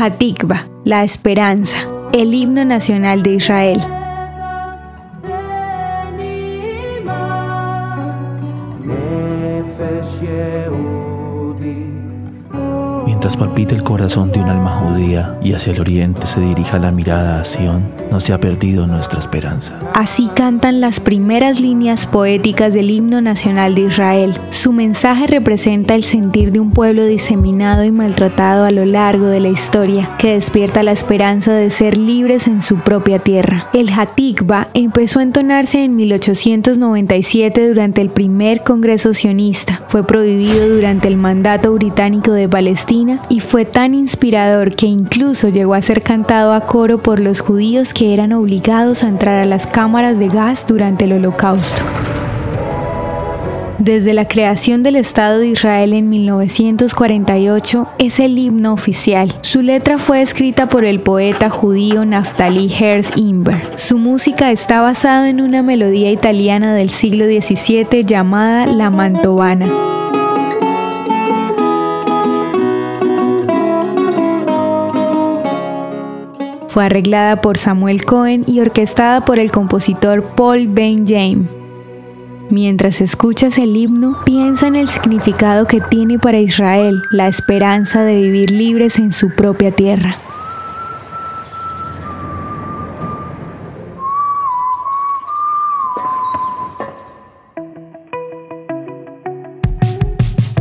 Hatikva, la esperanza, el himno nacional de Israel. Mientras palpita el corazón de un alma judía y hacia el oriente se dirija la mirada a Sion, no se ha perdido nuestra esperanza. Así cantan las primeras líneas poéticas del himno nacional de Israel. Su mensaje representa el sentir de un pueblo diseminado y maltratado a lo largo de la historia, que despierta la esperanza de ser libres en su propia tierra. El Hatikva empezó a entonarse en 1897 durante el primer Congreso sionista. Fue prohibido durante el mandato británico de Palestina y fue tan inspirador que incluso llegó a ser cantado a coro por los judíos que eran obligados a entrar a las cámaras de gas durante el holocausto. Desde la creación del Estado de Israel en 1948 es el himno oficial. Su letra fue escrita por el poeta judío Naftali Herz Imber. Su música está basada en una melodía italiana del siglo XVII llamada la mantovana. Fue arreglada por Samuel Cohen y orquestada por el compositor Paul Ben James. Mientras escuchas el himno, piensa en el significado que tiene para Israel la esperanza de vivir libres en su propia tierra.